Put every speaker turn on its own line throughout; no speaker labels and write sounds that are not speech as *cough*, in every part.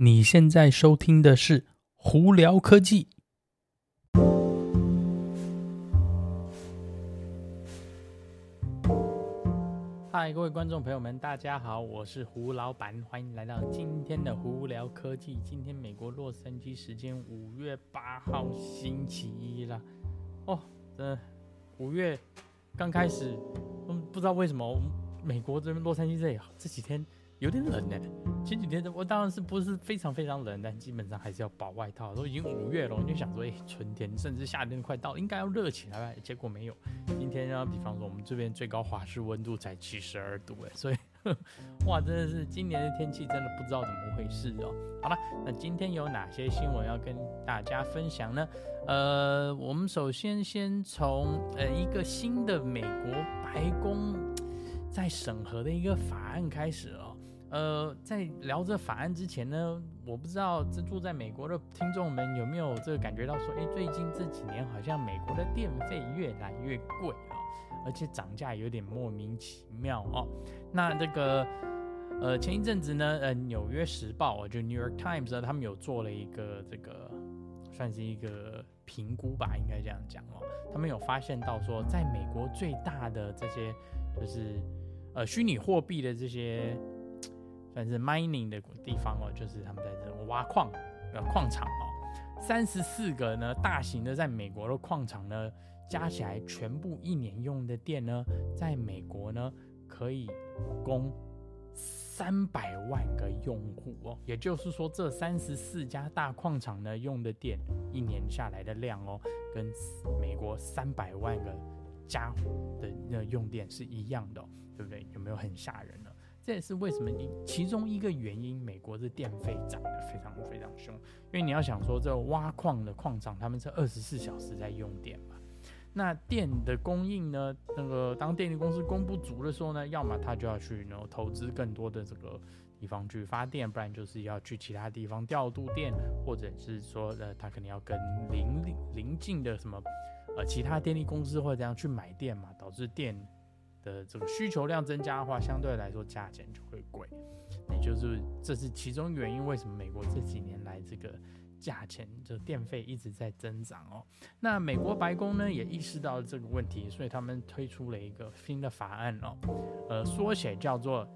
你现在收听的是胡聊科技。嗨，各位观众朋友们，大家好，我是胡老板，欢迎来到今天的胡聊科技。今天美国洛杉矶时间五月八号星期一了。哦，这五月刚开始，不知道为什么我们美国这边洛杉矶这里这几天。有点冷呢，前几天我当然是不是非常非常冷，但基本上还是要保外套。都已经五月了，我就想说，哎，春天甚至夏天快到，应该要热起来吧？结果没有。今天呢，比方说我们这边最高华氏温度才七十二度，哎，所以，哇，真的是今年的天气真的不知道怎么回事哦。好了，那今天有哪些新闻要跟大家分享呢？呃，我们首先先从呃一个新的美国白宫在审核的一个法案开始哦。呃，在聊这法案之前呢，我不知道这住在美国的听众们有没有这个感觉到说，哎，最近这几年好像美国的电费越来越贵哦，而且涨价有点莫名其妙哦。那这个，呃，前一阵子呢，呃，《纽约时报》就《New York Times》他们有做了一个这个，算是一个评估吧，应该这样讲哦。他们有发现到说，在美国最大的这些就是呃虚拟货币的这些。但是 mining 的地方哦，就是他们在这挖矿，呃，矿场哦，三十四个呢，大型的在美国的矿场呢，加起来全部一年用的电呢，在美国呢可以供三百万个用户哦，也就是说，这三十四家大矿场呢用的电一年下来的量哦，跟美国三百万个家的那用电是一样的哦，对不对？有没有很吓人呢？这也是为什么你其中一个原因，美国的电费涨得非常非常凶，因为你要想说，这挖矿的矿场他们是二十四小时在用电嘛，那电的供应呢，那个当电力公司供不足的时候呢，要么他就要去然后投资更多的这个地方去发电，不然就是要去其他地方调度电，或者是说呃他肯定要跟邻邻近的什么呃其他电力公司或者这样去买电嘛，导致电。的这个需求量增加的话，相对来说价钱就会贵，也就是这是其中原因。为什么美国这几年来这个价钱就电费一直在增长哦？那美国白宫呢也意识到了这个问题，所以他们推出了一个新的法案哦，呃，缩写叫做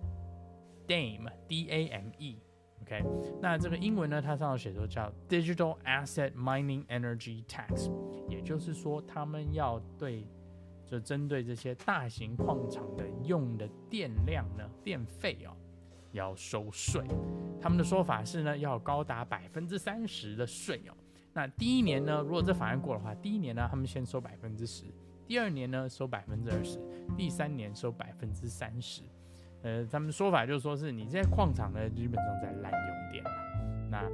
DAME，D-A-M-E，OK，那这个英文呢，它上头写作叫 Digital Asset Mining Energy Tax，也就是说他们要对。就针对这些大型矿场的用的电量呢，电费哦，要收税。他们的说法是呢，要高达百分之三十的税哦。那第一年呢，如果这法案过的话，第一年呢，他们先收百分之十；第二年呢，收百分之二十；第三年收百分之三十。呃，他们的说法就是说，是你这些矿场呢，基本上在滥用电。那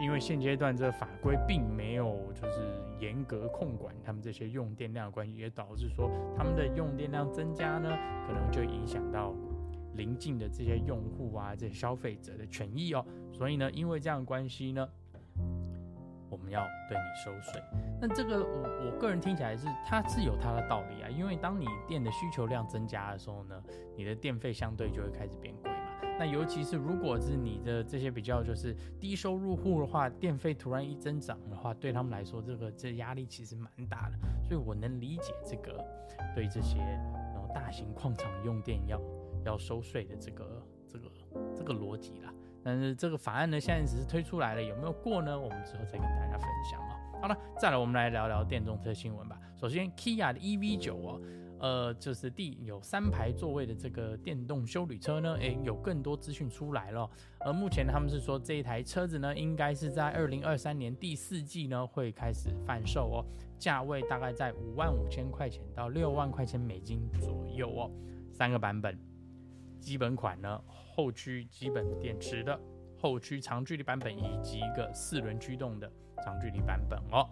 因为现阶段这个法规并没有就是严格控管他们这些用电量的关系，也导致说他们的用电量增加呢，可能就影响到邻近的这些用户啊，这些消费者的权益哦。所以呢，因为这样的关系呢，我们要对你收税。那这个我我个人听起来是它是有它的道理啊，因为当你电的需求量增加的时候呢，你的电费相对就会开始变贵。那尤其是如果是你的这些比较就是低收入户的话，电费突然一增长的话，对他们来说，这个这压力其实蛮大的。所以我能理解这个对这些然后大型矿场用电要要收税的这个这个这个逻辑啦。但是这个法案呢，现在只是推出来了，有没有过呢？我们之后再跟大家分享啊。好了，再来我们来聊聊电动车新闻吧。首先，Kia 的 EV9 哦。呃，就是第有三排座位的这个电动休旅车呢，诶，有更多资讯出来了。而目前他们是说这一台车子呢，应该是在二零二三年第四季呢会开始贩售哦，价位大概在五万五千块钱到六万块钱美金左右哦。三个版本，基本款呢，后驱基本电池的后驱长距离版本，以及一个四轮驱动的长距离版本哦。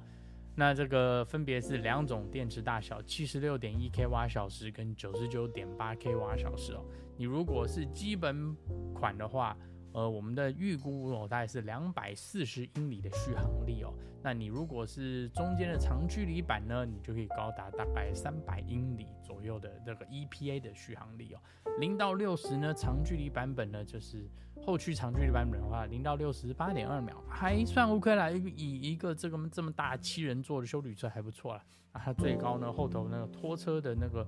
那这个分别是两种电池大小，七十六点一 k 瓦小时跟九十九点八 k 瓦小时哦。你如果是基本款的话，呃，我们的预估哦，大概是两百四十英里的续航力哦。那你如果是中间的长距离版呢，你就可以高达大概三百英里左右的这个 EPA 的续航力哦。零到六十呢，长距离版本呢，就是后驱长距离版本的话，零到六十八点二秒，还算 OK 啦。以一个这个这么大七人座的休旅车还不错了。啊，它最高呢，后头那个拖车的那个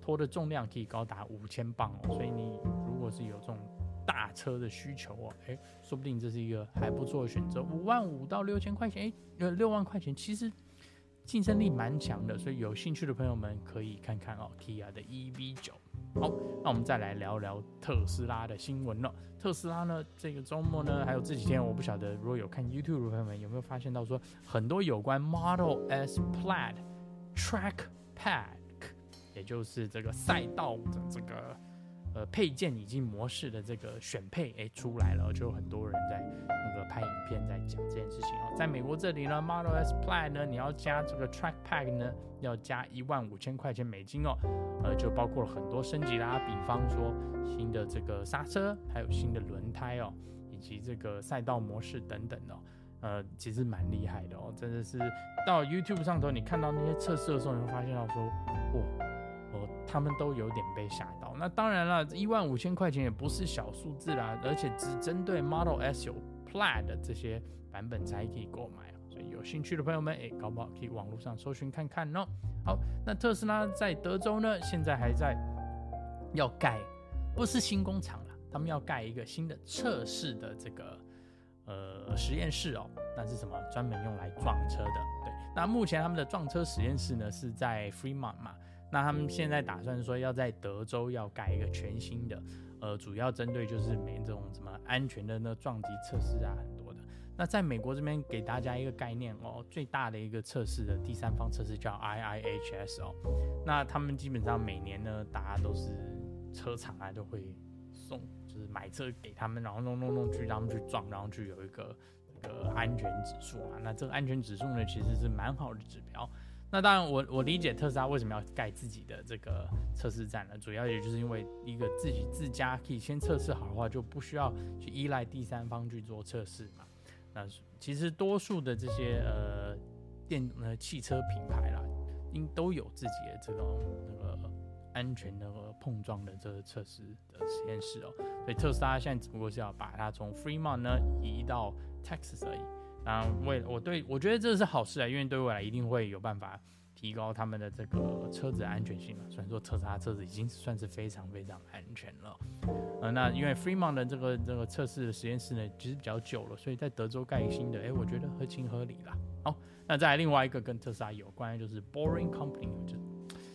拖的重量可以高达五千磅哦。所以你如果是有这种大车的需求哦，诶，说不定这是一个还不错的选择。五万五到六千块钱，诶，呃，六万块钱其实竞争力蛮强的，所以有兴趣的朋友们可以看看哦，Kia 的 EV9。好，那我们再来聊聊特斯拉的新闻了。特斯拉呢，这个周末呢，还有这几天，我不晓得如果有看 YouTube 的朋友们有没有发现到说，很多有关 Model S Plaid Track Pack，也就是这个赛道的这个。呃，配件以及模式的这个选配，哎，出来了，就有很多人在那个拍影片，在讲这件事情哦。在美国这里呢，Model S Plaid 呢，你要加这个 Track Pack 呢，要加一万五千块钱美金哦。呃，就包括了很多升级啦，比方说新的这个刹车，还有新的轮胎哦，以及这个赛道模式等等哦。呃，其实蛮厉害的哦，真的是到 YouTube 上头，你看到那些测试的时候，你会发现到说，哇。他们都有点被吓到。那当然了，一万五千块钱也不是小数字啦，而且只针对 Model S 有 Plaid 的这些版本才可以购买。所以有兴趣的朋友们，哎，搞不好可以网络上搜寻看看哦。好，那特斯拉在德州呢，现在还在要盖，不是新工厂了，他们要盖一个新的测试的这个呃实验室哦。那是什么？专门用来撞车的。对，那目前他们的撞车实验室呢是在 Fremont 嘛。那他们现在打算说要在德州要盖一个全新的，呃，主要针对就是没这种什么安全的那撞击测试啊，很多的。那在美国这边给大家一个概念哦，最大的一个测试的第三方测试叫 IIHS 哦。那他们基本上每年呢，大家都是车厂啊都会送，就是买车给他们，然后弄弄弄去让他们去撞，然后就有一个一个安全指数啊。那这个安全指数呢，其实是蛮好的指标。那当然我，我理解特斯拉为什么要盖自己的这个测试站呢？主要也就是因为一个自己自家可以先测试好的话，就不需要去依赖第三方去做测试嘛。那其实多数的这些呃电呃汽车品牌啦，应都有自己的这种那个安全的碰撞的这个测试的实验室哦。所以特斯拉现在只不过是要把它从 Fremont 呢移到 Texas 而已。啊，为我对我觉得这是好事啊，因为对未来一定会有办法提高他们的这个车子安全性嘛。虽然说特斯拉车子已经算是非常非常安全了，呃，那因为 Fremont 的这个这个测试的实验室呢，其实比较久了，所以在德州盖新的，哎、我觉得合情合理啦。好，那再来另外一个跟特斯拉有关的，就是 Boring Company，就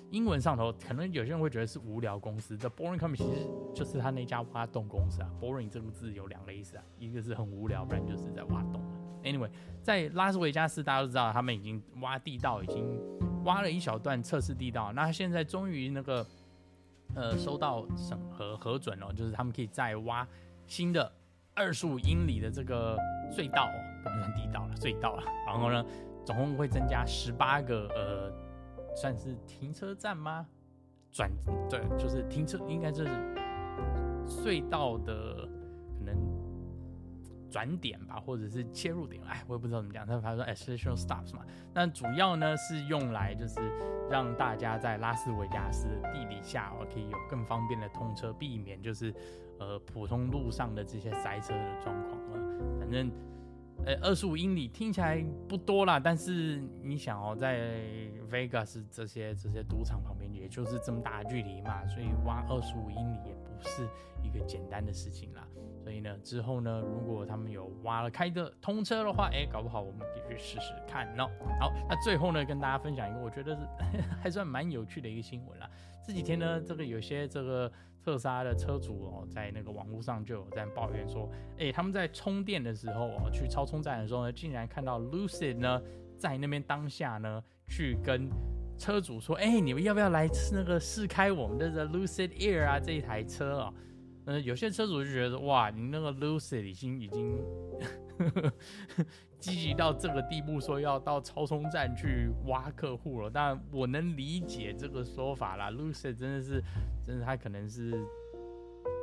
英文上头可能有些人会觉得是无聊公司，这 Boring Company 其实就是他那家挖洞公司啊。Boring 这个字有两个意思啊，一个是很无聊，不然就是在挖洞。Anyway，在拉斯维加斯，大家都知道他们已经挖地道，已经挖了一小段测试地道。那现在终于那个呃收到审核核准了，就是他们可以再挖新的二十五英里的这个隧道，不能地道了，隧道了。然后呢，总共会增加十八个呃，算是停车站吗？转对，就是停车，应该就是隧道的。转点吧，或者是切入点，哎，我也不知道怎么讲。他他说 essential stops 嘛，那主要呢是用来就是让大家在拉斯维加斯的地底下哦，可以有更方便的通车，避免就是呃普通路上的这些塞车的状况了。反正呃二十五英里听起来不多啦，但是你想哦，在 Vegas 这些这些赌场旁边，也就是这么大的距离嘛，所以挖二十五英里也不是一个简单的事情啦。所以呢，之后呢，如果他们有挖了开的通车的话，哎，搞不好我们可以去试试看哦。好，那最后呢，跟大家分享一个我觉得是 *laughs* 还算蛮有趣的一个新闻啦。这几天呢，这个有些这个特斯拉的车主哦，在那个网络上就有在抱怨说，哎，他们在充电的时候哦，去超充站的时候呢，竟然看到 Lucid 呢在那边当下呢去跟车主说，哎，你们要不要来那个试开我们的 Lucid Air 啊这一台车哦。呃，有些车主就觉得哇，你那个 Lucid 已经已经 *laughs* 积极到这个地步，说要到超充站去挖客户了。但我能理解这个说法啦，Lucy 真的是，真的他可能是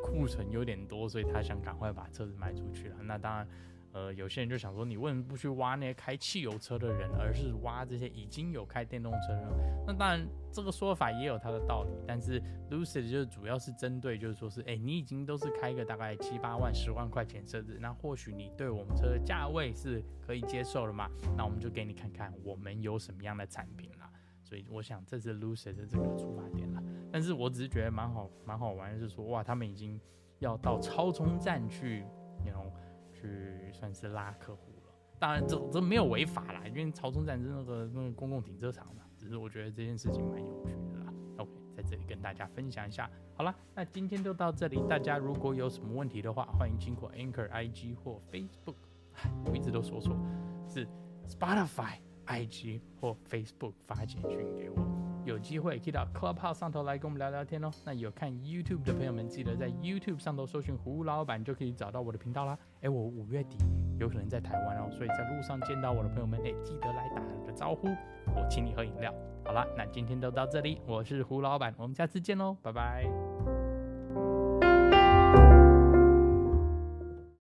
库存有点多，所以他想赶快把车子卖出去了。那当然。呃，有些人就想说，你为什么不去挖那些开汽油车的人，而是挖这些已经有开电动车的人？那当然，这个说法也有它的道理。但是 Lucid 就主要是针对，就是说是，哎、你已经都是开个大概七八万、十万块钱车子，那或许你对我们车的价位是可以接受的嘛？那我们就给你看看我们有什么样的产品啦。所以我想这是 Lucid 的这个出发点啦。但是我只是觉得蛮好、蛮好玩的，是说哇，他们已经要到超充站去，那种。去算是拉客户了，当然这这没有违法啦，因为超充站是那个那个公共停车场嘛。只是我觉得这件事情蛮有趣的啦。OK，在这里跟大家分享一下。好了，那今天就到这里。大家如果有什么问题的话，欢迎经过 Anchor IG 或 Facebook，我一直都说错，是 Spotify IG 或 Facebook 发简讯给我。有机会可以到 Clubhouse 上头来跟我们聊聊天哦。那有看 YouTube 的朋友们，记得在 YouTube 上头搜寻胡老板，就可以找到我的频道啦。哎，我五月底有可能在台湾哦，所以在路上见到我的朋友们，哎，记得来打个招呼，我请你喝饮料。好了，那今天就到这里，我是胡老板，我们下次见喽，拜拜。